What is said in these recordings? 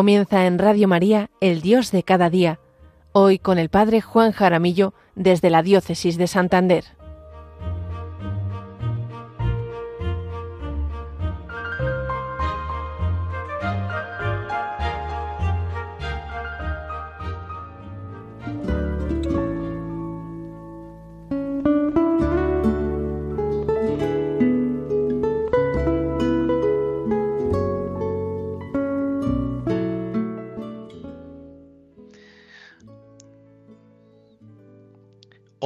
Comienza en Radio María, El Dios de cada día, hoy con el Padre Juan Jaramillo desde la Diócesis de Santander.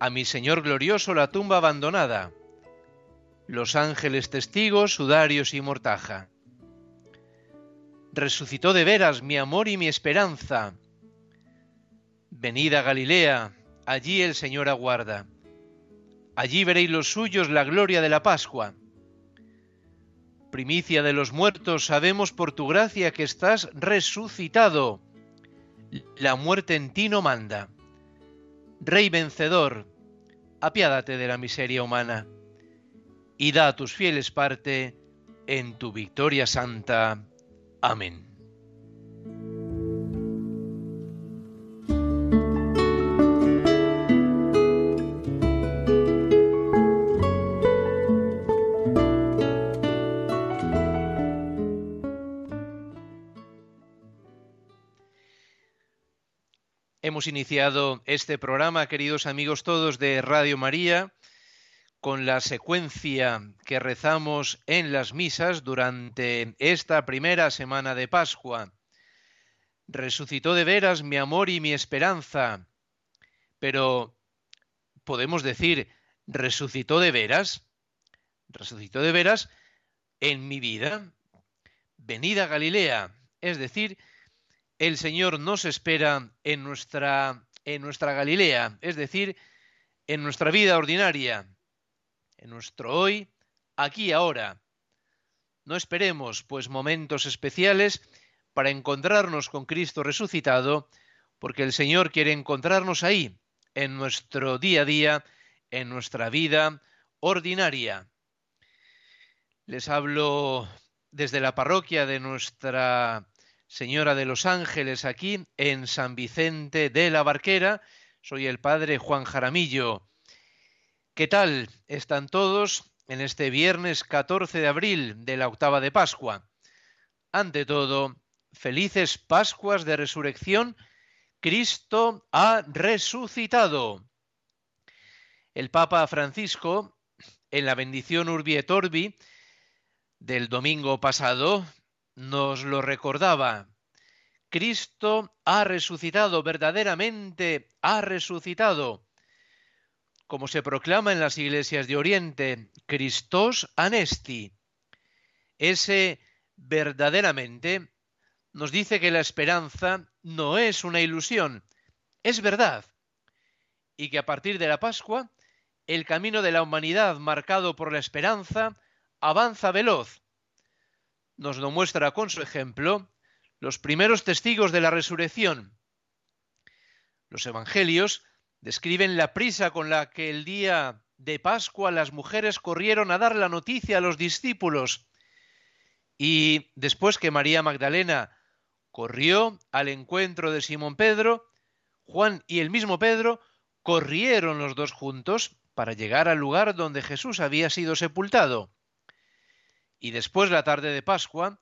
A mi Señor glorioso la tumba abandonada, los ángeles testigos, sudarios y mortaja. Resucitó de veras mi amor y mi esperanza. Venida Galilea, allí el Señor aguarda. Allí veréis los suyos la gloria de la Pascua. Primicia de los muertos, sabemos por tu gracia que estás resucitado. La muerte en ti no manda. Rey vencedor, apiádate de la miseria humana y da a tus fieles parte en tu victoria santa. Amén. Hemos iniciado este programa, queridos amigos todos de Radio María, con la secuencia que rezamos en las misas durante esta primera semana de Pascua. Resucitó de veras mi amor y mi esperanza. Pero, ¿podemos decir, resucitó de veras? Resucitó de veras en mi vida. Venida a Galilea, es decir, el Señor nos espera en nuestra, en nuestra Galilea, es decir, en nuestra vida ordinaria, en nuestro hoy, aquí y ahora. No esperemos, pues, momentos especiales para encontrarnos con Cristo resucitado, porque el Señor quiere encontrarnos ahí, en nuestro día a día, en nuestra vida ordinaria. Les hablo desde la parroquia de nuestra Señora de los Ángeles, aquí en San Vicente de la Barquera. Soy el Padre Juan Jaramillo. ¿Qué tal están todos en este viernes 14 de abril de la octava de Pascua? Ante todo, felices Pascuas de Resurrección. Cristo ha resucitado. El Papa Francisco, en la bendición Urbi et Orbi del domingo pasado, nos lo recordaba. Cristo ha resucitado, verdaderamente ha resucitado. Como se proclama en las iglesias de Oriente, Christos anesti. Ese verdaderamente nos dice que la esperanza no es una ilusión, es verdad. Y que a partir de la Pascua, el camino de la humanidad marcado por la esperanza avanza veloz nos lo muestra con su ejemplo los primeros testigos de la resurrección. Los evangelios describen la prisa con la que el día de Pascua las mujeres corrieron a dar la noticia a los discípulos. Y después que María Magdalena corrió al encuentro de Simón Pedro, Juan y el mismo Pedro corrieron los dos juntos para llegar al lugar donde Jesús había sido sepultado. Y después, la tarde de Pascua,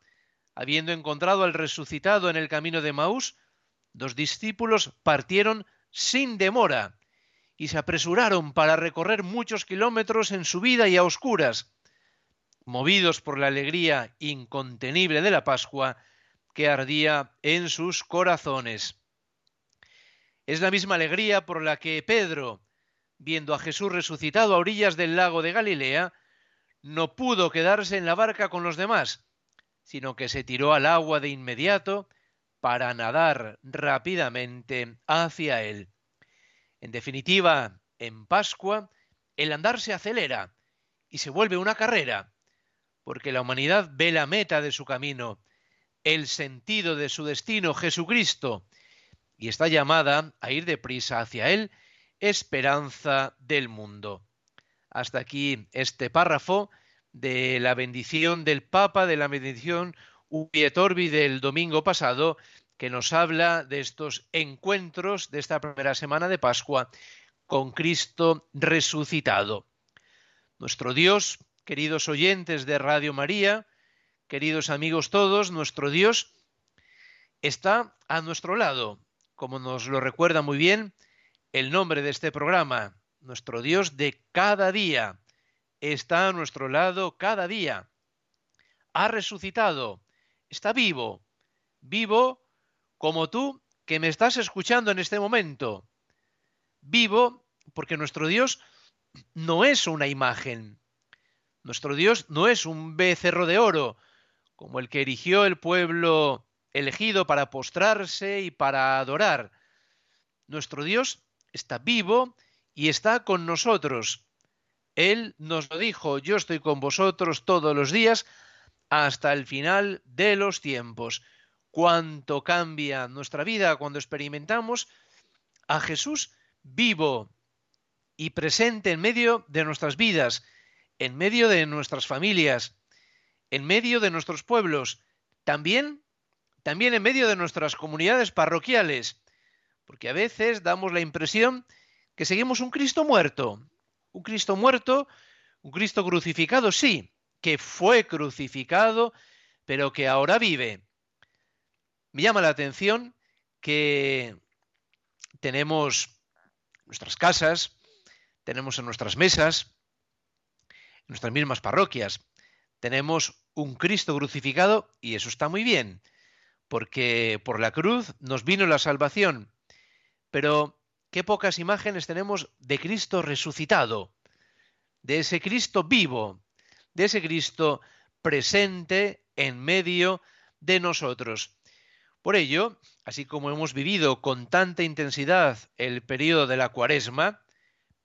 habiendo encontrado al resucitado en el camino de Maús, dos discípulos partieron sin demora y se apresuraron para recorrer muchos kilómetros en su vida y a oscuras, movidos por la alegría incontenible de la Pascua que ardía en sus corazones. Es la misma alegría por la que Pedro, viendo a Jesús resucitado a orillas del lago de Galilea, no pudo quedarse en la barca con los demás, sino que se tiró al agua de inmediato, para nadar rápidamente hacia Él. En definitiva, en Pascua, el andar se acelera y se vuelve una carrera, porque la humanidad ve la meta de su camino, el sentido de su destino, Jesucristo, y está llamada a ir deprisa hacia Él, esperanza del mundo. Hasta aquí este párrafo de la bendición del Papa, de la bendición Ubietorbi del domingo pasado, que nos habla de estos encuentros de esta primera semana de Pascua con Cristo resucitado. Nuestro Dios, queridos oyentes de Radio María, queridos amigos todos, nuestro Dios está a nuestro lado, como nos lo recuerda muy bien el nombre de este programa, nuestro Dios de cada día, está a nuestro lado cada día. Ha resucitado, está vivo, vivo como tú que me estás escuchando en este momento. Vivo porque nuestro Dios no es una imagen. Nuestro Dios no es un becerro de oro, como el que erigió el pueblo elegido para postrarse y para adorar. Nuestro Dios está vivo y está con nosotros. Él nos lo dijo, yo estoy con vosotros todos los días hasta el final de los tiempos cuánto cambia nuestra vida cuando experimentamos a Jesús vivo y presente en medio de nuestras vidas, en medio de nuestras familias, en medio de nuestros pueblos, también, también en medio de nuestras comunidades parroquiales, porque a veces damos la impresión que seguimos un Cristo muerto, un Cristo muerto, un Cristo crucificado, sí, que fue crucificado, pero que ahora vive. Me llama la atención que tenemos nuestras casas, tenemos en nuestras mesas, en nuestras mismas parroquias, tenemos un Cristo crucificado y eso está muy bien, porque por la cruz nos vino la salvación. Pero qué pocas imágenes tenemos de Cristo resucitado, de ese Cristo vivo, de ese Cristo presente en medio de nosotros. Por ello, así como hemos vivido con tanta intensidad el periodo de la cuaresma,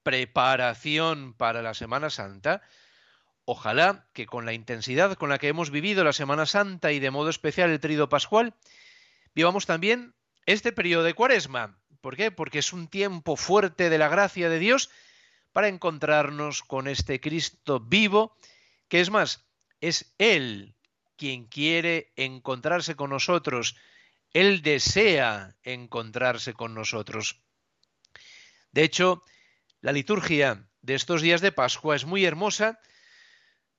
preparación para la Semana Santa, ojalá que con la intensidad con la que hemos vivido la Semana Santa y de modo especial el trío pascual, vivamos también este periodo de cuaresma. ¿Por qué? Porque es un tiempo fuerte de la gracia de Dios para encontrarnos con este Cristo vivo, que es más, es Él quien quiere encontrarse con nosotros él desea encontrarse con nosotros. De hecho, la liturgia de estos días de Pascua es muy hermosa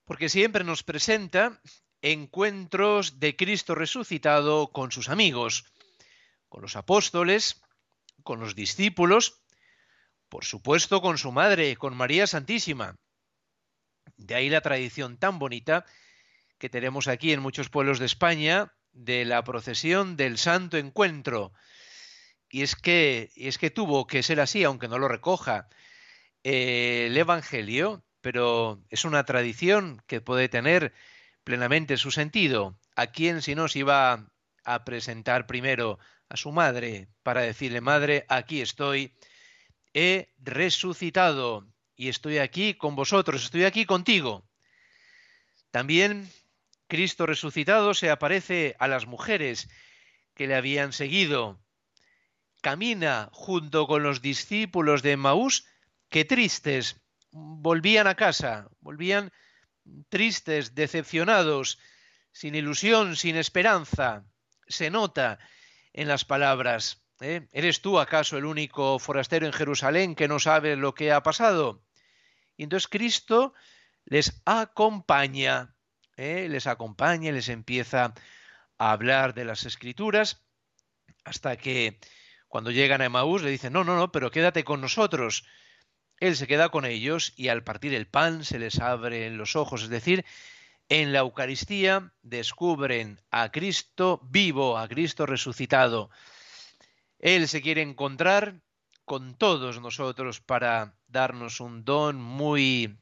porque siempre nos presenta encuentros de Cristo resucitado con sus amigos, con los apóstoles, con los discípulos, por supuesto con su madre, con María Santísima. De ahí la tradición tan bonita que tenemos aquí en muchos pueblos de España de la procesión del Santo Encuentro. Y es que, es que tuvo que ser así, aunque no lo recoja eh, el Evangelio, pero es una tradición que puede tener plenamente su sentido. ¿A quién si no se iba a presentar primero a su madre para decirle, madre, aquí estoy, he resucitado y estoy aquí con vosotros, estoy aquí contigo? También Cristo resucitado se aparece a las mujeres que le habían seguido. Camina junto con los discípulos de Maús que tristes volvían a casa, volvían tristes, decepcionados, sin ilusión, sin esperanza. Se nota en las palabras. ¿eh? ¿Eres tú acaso el único forastero en Jerusalén que no sabe lo que ha pasado? Y entonces Cristo les acompaña ¿eh? les acompaña, les empieza a hablar de las escrituras, hasta que cuando llegan a Emaús le dicen, no, no, no, pero quédate con nosotros. Él se queda con ellos y al partir el pan se les abren los ojos, es decir, en la Eucaristía descubren a Cristo vivo, a Cristo resucitado. Él se quiere encontrar con todos nosotros para darnos un don muy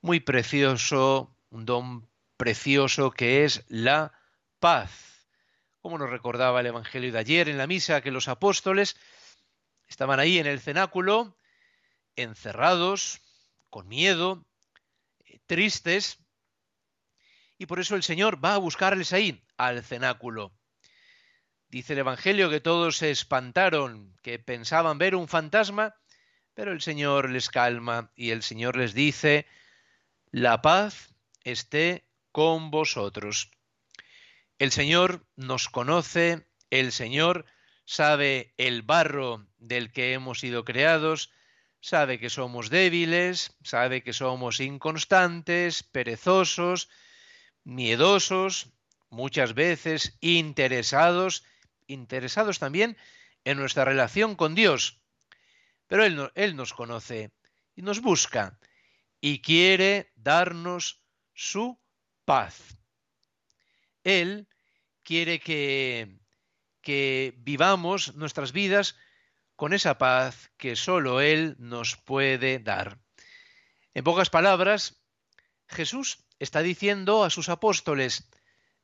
muy precioso, un don precioso que es la paz. como nos recordaba el Evangelio de ayer en la misa, que los apóstoles estaban ahí en el cenáculo, encerrados, con miedo, eh, tristes, y por eso el Señor va a buscarles ahí, al cenáculo. Dice el Evangelio que todos se espantaron, que pensaban ver un fantasma, pero el Señor les calma y el Señor les dice, la paz esté con vosotros. El Señor nos conoce, el Señor sabe el barro del que hemos sido creados, sabe que somos débiles, sabe que somos inconstantes, perezosos, miedosos, muchas veces interesados, interesados también en nuestra relación con Dios. Pero Él, Él nos conoce y nos busca y quiere darnos su paz. Él quiere que, que vivamos nuestras vidas con esa paz que sólo Él nos puede dar. En pocas palabras, Jesús está diciendo a sus apóstoles,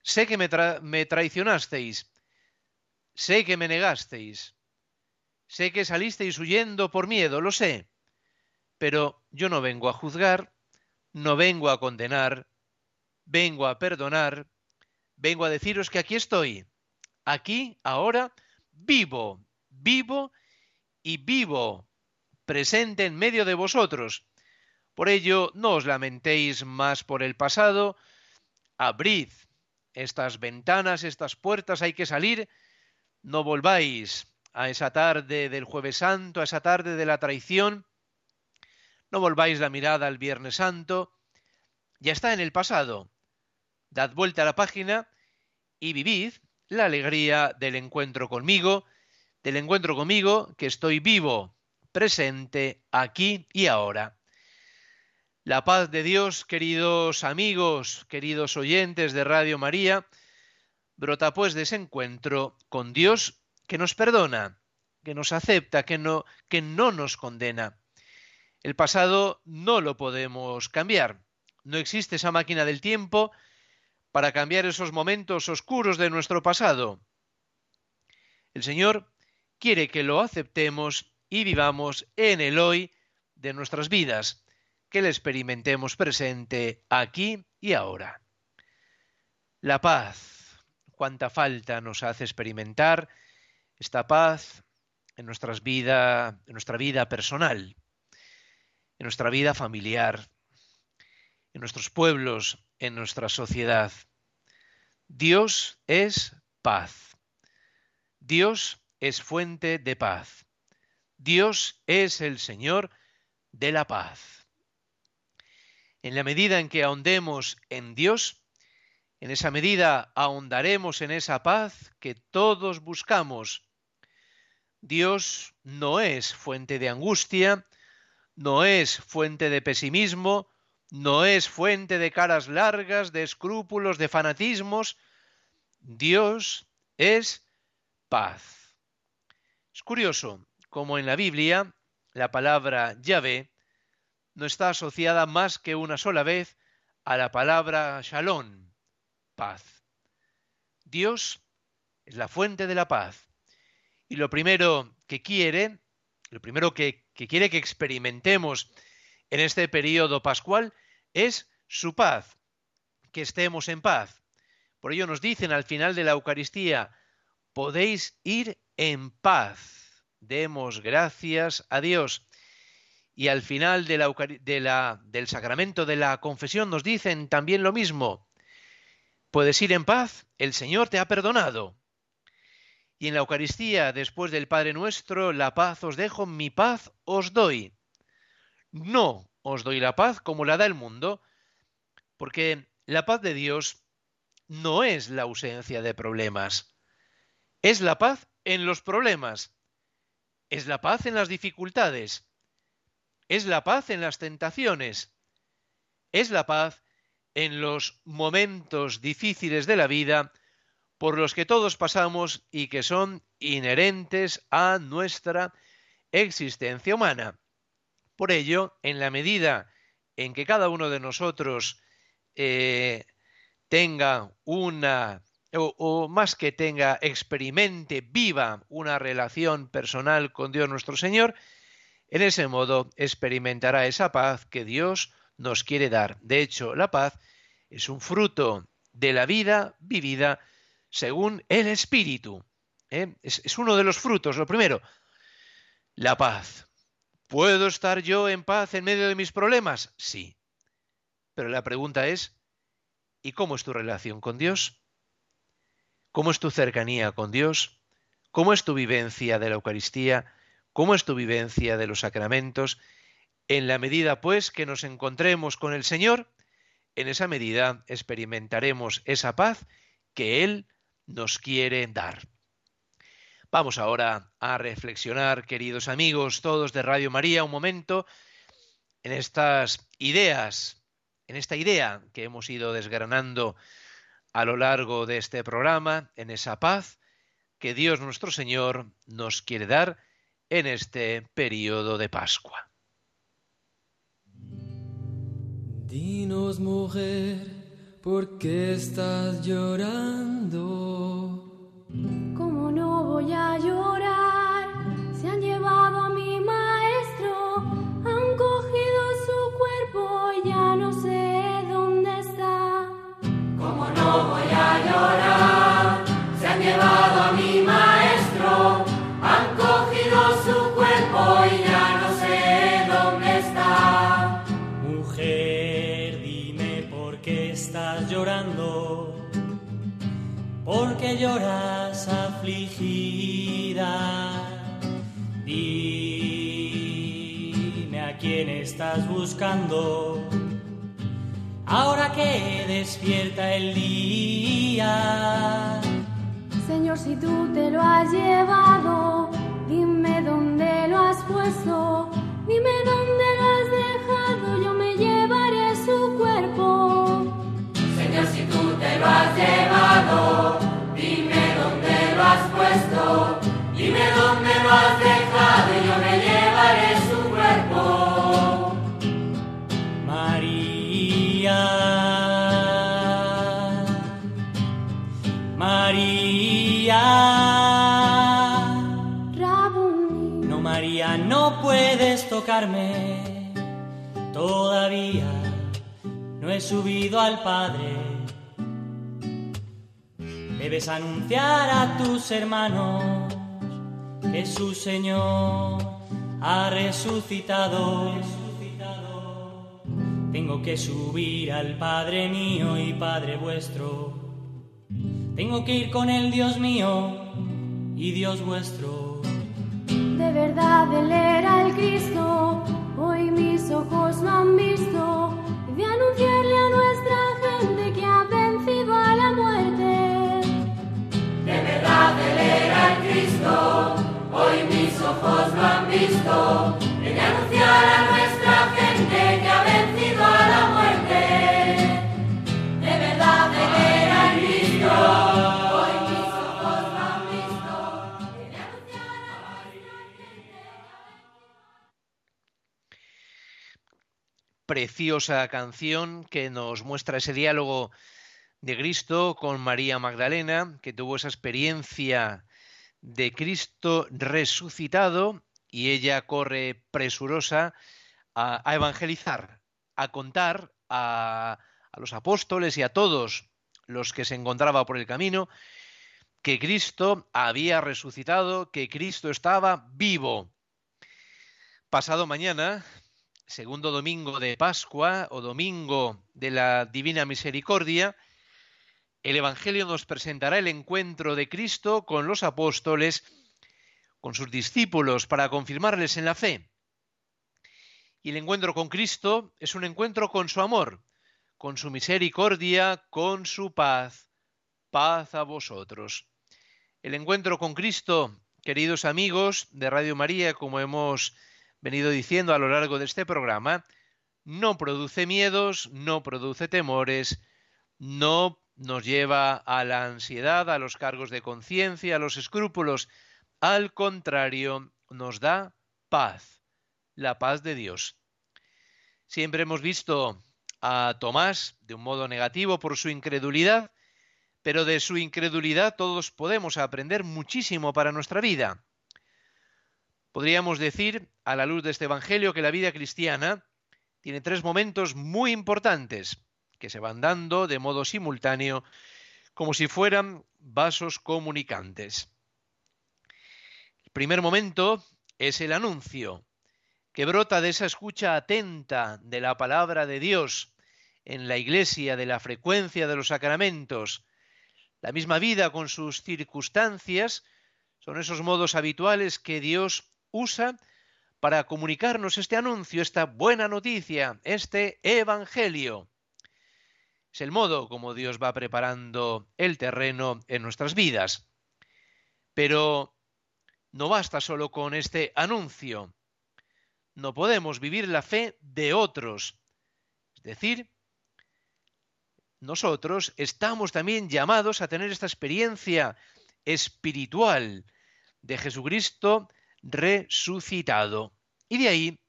sé que me, traicionasteis, sé que me negasteis, sé que salisteis huyendo por miedo, lo sé, pero yo no vengo a juzgar, no vengo a condenar, vengo a perdonar, vengo a deciros que aquí estoy, aquí, ahora, vivo, vivo y vivo, presente en medio de vosotros. Por ello, no os lamentéis más por el pasado, abrid estas ventanas, estas puertas, hay que salir, no volváis a esa tarde del jueves santo, a esa tarde de la traición, no volváis la mirada al Viernes Santo, ya está en el pasado. Dad vuelta a la página y vivid la alegría del encuentro conmigo, del encuentro conmigo que estoy vivo, presente, aquí y ahora. La paz de Dios, queridos amigos, queridos oyentes de Radio María, brota pues de ese encuentro con Dios que nos perdona, que nos acepta, que no, nos condena. El pasado no lo podemos cambiar. No existe esa máquina del tiempo para cambiar esos momentos oscuros de nuestro pasado. El Señor quiere que lo aceptemos y vivamos en el hoy de nuestras vidas, que le experimentemos presente aquí y ahora. La paz, cuánta falta nos hace experimentar esta paz en, nuestras vida, en nuestra vida personal, en nuestra vida familiar, en nuestros pueblos, en nuestra sociedad. Dios es paz. Dios es fuente de paz. Dios es el Señor de la paz. En la medida en que ahondemos en Dios, en esa medida ahondaremos en esa paz que todos buscamos. Dios no es fuente de angustia, no es fuente de pesimismo, no es fuente de caras largas, de escrúpulos, de fanatismos. Dios es paz. Es curioso como en la Biblia la palabra Yahvé no está asociada más que una sola vez a la palabra Shalom, paz. Dios es la fuente de la paz. Y lo primero que quiere, lo primero que, quiere que experimentemos en este periodo pascual es su paz, que estemos en paz. Por ello nos dicen al final de la Eucaristía, podéis ir en paz. Demos gracias a Dios. Y al final de la, del sacramento de la confesión nos dicen también lo mismo. Puedes ir en paz, el Señor te ha perdonado. Y en la Eucaristía, después del Padre nuestro, la paz os dejo, mi paz os doy. No os doy la paz como la da el mundo, porque la paz de Dios no es la ausencia de problemas, es la paz en los problemas, es la paz en las dificultades, es la paz en las tentaciones, es la paz en los momentos difíciles de la vida por los que todos pasamos y que son inherentes a nuestra existencia humana. Por ello, en la medida en que cada uno de nosotros eh, tenga una o, más que tenga, experimente, viva una relación personal con Dios nuestro Señor, en ese modo experimentará esa paz que Dios nos quiere dar. De hecho, la paz es un fruto de la vida vivida según el Espíritu. ¿eh? es uno de los frutos. Lo primero, la paz. ¿Puedo estar yo en paz en medio de mis problemas? Sí. Pero la pregunta es, ¿y cómo es tu relación con Dios? ¿Cómo es tu cercanía con Dios? ¿Cómo es tu vivencia de la Eucaristía? ¿Cómo es tu vivencia de los sacramentos? En la medida, pues, que nos encontremos con el Señor, en esa medida experimentaremos esa paz que Él nos quiere dar. Vamos ahora a reflexionar, queridos amigos, todos de Radio María, un momento en estas ideas, en esta idea que hemos ido desgranando a lo largo de este programa en esa paz que Dios nuestro Señor nos quiere dar en este periodo de Pascua. Dinos mujer, ¿por qué estás llorando? ¿Cómo no voy a llorar? Se han llevado a mi maestro, han cogido su cuerpo y ya no sé dónde está. ¿Cómo no voy a llorar? ¿Por qué lloras afligida? Dime a quién estás buscando ahora que despierta el día. Señor, si tú te lo has llevado, dime dónde lo has puesto, dime dónde puesto, dime dónde lo has dejado y yo me llevaré su cuerpo. María, María, no María, no puedes tocarme, todavía no he subido al Padre. Debes anunciar a tus hermanos que su Señor ha resucitado. Tengo que subir al Padre mío y Padre vuestro. Tengo que ir con el Dios mío y Dios vuestro. de verdad él era el Cristo, hoy mis ojos lo han visto, y de anunciarle a nuestra Cristo, hoy mis ojos lo han visto, de anunciar a nuestra gente que ha vencido a la muerte. De verdad era el Cristo, hoy mis ojos lo han visto, de anunciar a nuestra. Preciosa canción que nos muestra ese diálogo de Cristo con María Magdalena, que tuvo esa experiencia de Cristo resucitado y ella corre presurosa a, evangelizar, a contar a los apóstoles y a todos los que se encontraba por el camino que Cristo había resucitado, que Cristo estaba vivo. Pasado mañana, segundo domingo de Pascua o domingo de la Divina Misericordia, el Evangelio nos presentará el encuentro de Cristo con los apóstoles, con sus discípulos, para confirmarles en la fe. Y el encuentro con Cristo es un encuentro con su amor, con su misericordia, con su paz. Paz a vosotros. El encuentro con Cristo, queridos amigos de Radio María, como hemos venido diciendo a lo largo de este programa, no produce miedos, no produce temores, no nos lleva a la ansiedad, a los cargos de conciencia, a los escrúpulos. Al contrario, nos da paz, la paz de Dios. Siempre hemos visto a Tomás de un modo negativo por su incredulidad, pero de su incredulidad todos podemos aprender muchísimo para nuestra vida. Podríamos decir, a la luz de este Evangelio, que la vida cristiana tiene tres momentos muy importantes que se van dando de modo simultáneo como si fueran vasos comunicantes. El primer momento es el anuncio, que brota de esa escucha atenta de la palabra de Dios en la iglesia, de la frecuencia de los sacramentos. La misma vida con sus circunstancias son esos modos habituales que Dios usa para comunicarnos este anuncio, esta buena noticia, este Evangelio. Es el modo como Dios va preparando el terreno en nuestras vidas. Pero no basta solo con este anuncio. No podemos vivir la fe de otros. Es decir, nosotros estamos también llamados a tener esta experiencia espiritual de Jesucristo resucitado. Y de ahí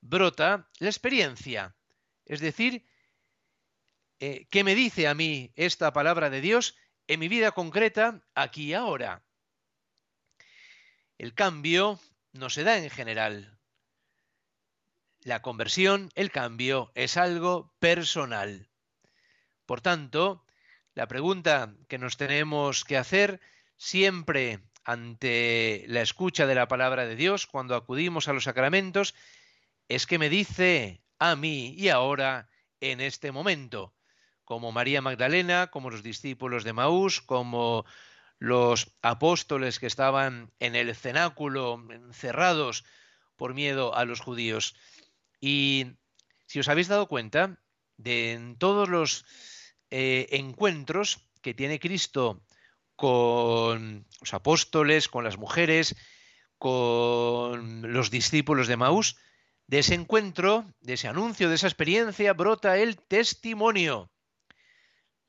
brota la experiencia. Es decir, eh, ¿qué me dice a mí esta palabra de Dios en mi vida concreta, aquí y ahora? El cambio no se da en general. La conversión, el cambio, es algo personal. Por tanto, la pregunta que nos tenemos que hacer siempre ante la escucha de la palabra de Dios, cuando acudimos a los sacramentos, es que me dice a mí y ahora en este momento como María Magdalena, como los discípulos de Maús, como los apóstoles que estaban en el cenáculo encerrados por miedo a los judíos. Y si os habéis dado cuenta, de en todos los eh, encuentros que tiene Cristo con los apóstoles, con las mujeres, con los discípulos de Maús, de ese encuentro, de ese anuncio, de esa experiencia, brota el testimonio.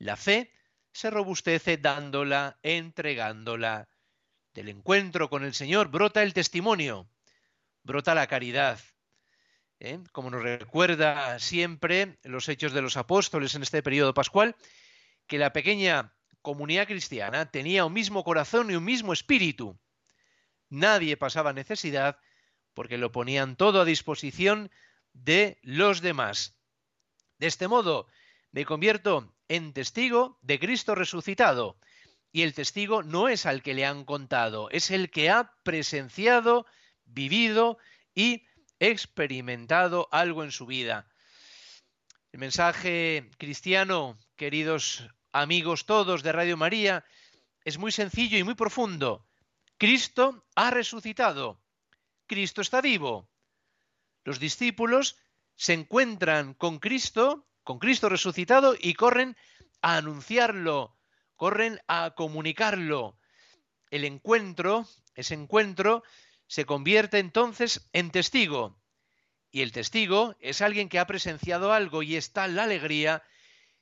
La fe se robustece dándola, entregándola. Del encuentro con el Señor brota el testimonio, brota la caridad. ¿eh? Como nos recuerda siempre los hechos de los apóstoles en este periodo pascual, que la pequeña comunidad cristiana tenía un mismo corazón y un mismo espíritu. Nadie pasaba necesidad porque lo ponían todo a disposición de los demás. De este modo, me convierto en testigo de Cristo resucitado. Y el testigo no es al que le han contado, es el que ha presenciado, vivido y experimentado algo en su vida. El mensaje cristiano, queridos amigos todos de Radio María, es muy sencillo y muy profundo. Cristo ha resucitado. Cristo está vivo. Los discípulos se encuentran con Cristo con Cristo resucitado y corren a anunciarlo, corren a comunicarlo. El encuentro, ese encuentro, se convierte entonces en testigo. Y el testigo es alguien que ha presenciado algo y está la alegría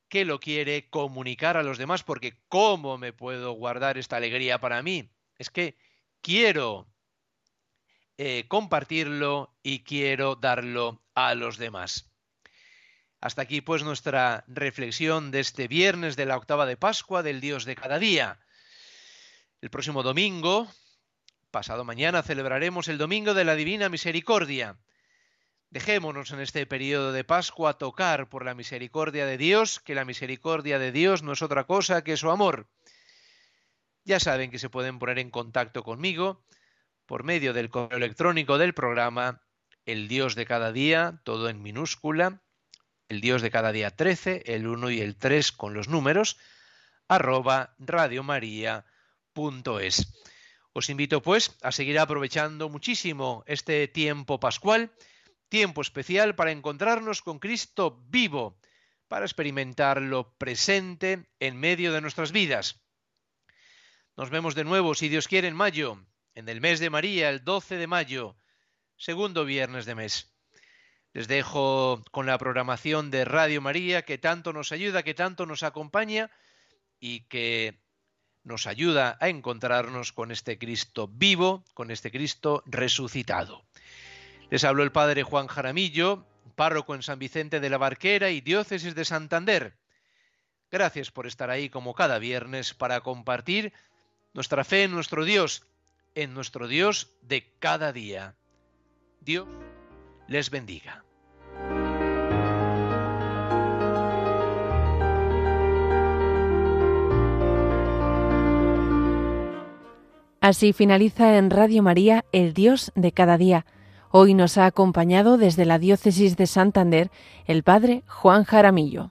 que lo quiere comunicar a los demás, porque ¿cómo me puedo guardar esta alegría para mí? Es que quiero eh, compartirlo y quiero darlo a los demás. Hasta aquí pues nuestra reflexión de este viernes de la octava de Pascua del Dios de cada día. El próximo domingo, pasado mañana, celebraremos el Domingo de la Divina Misericordia. Dejémonos en este periodo de Pascua tocar por la misericordia de Dios, que la misericordia de Dios no es otra cosa que su amor. Ya saben que se pueden poner en contacto conmigo por medio del correo electrónico del programa El Dios de cada día, todo en minúscula, el Dios de cada día 13, el 1 y el 3 con los números, arroba radiomaria.es. Os invito pues a seguir aprovechando muchísimo este tiempo pascual, tiempo especial para encontrarnos con Cristo vivo, para experimentarlo presente en medio de nuestras vidas. Nos vemos de nuevo, si Dios quiere, en mayo, en el mes de María, el 12 de mayo, segundo viernes de mes. Les dejo con la programación de Radio María que tanto nos ayuda, que tanto nos acompaña y que nos ayuda a encontrarnos con este Cristo vivo, con este Cristo resucitado. Les habló el Padre Juan Jaramillo, párroco en San Vicente de la Barquera y diócesis de Santander. Gracias por estar ahí como cada viernes para compartir nuestra fe en nuestro Dios, en nuestro Dios de cada día. Dios les bendiga. Así finaliza en Radio María El Dios de cada día. Hoy nos ha acompañado desde la diócesis de Santander el padre Juan Jaramillo.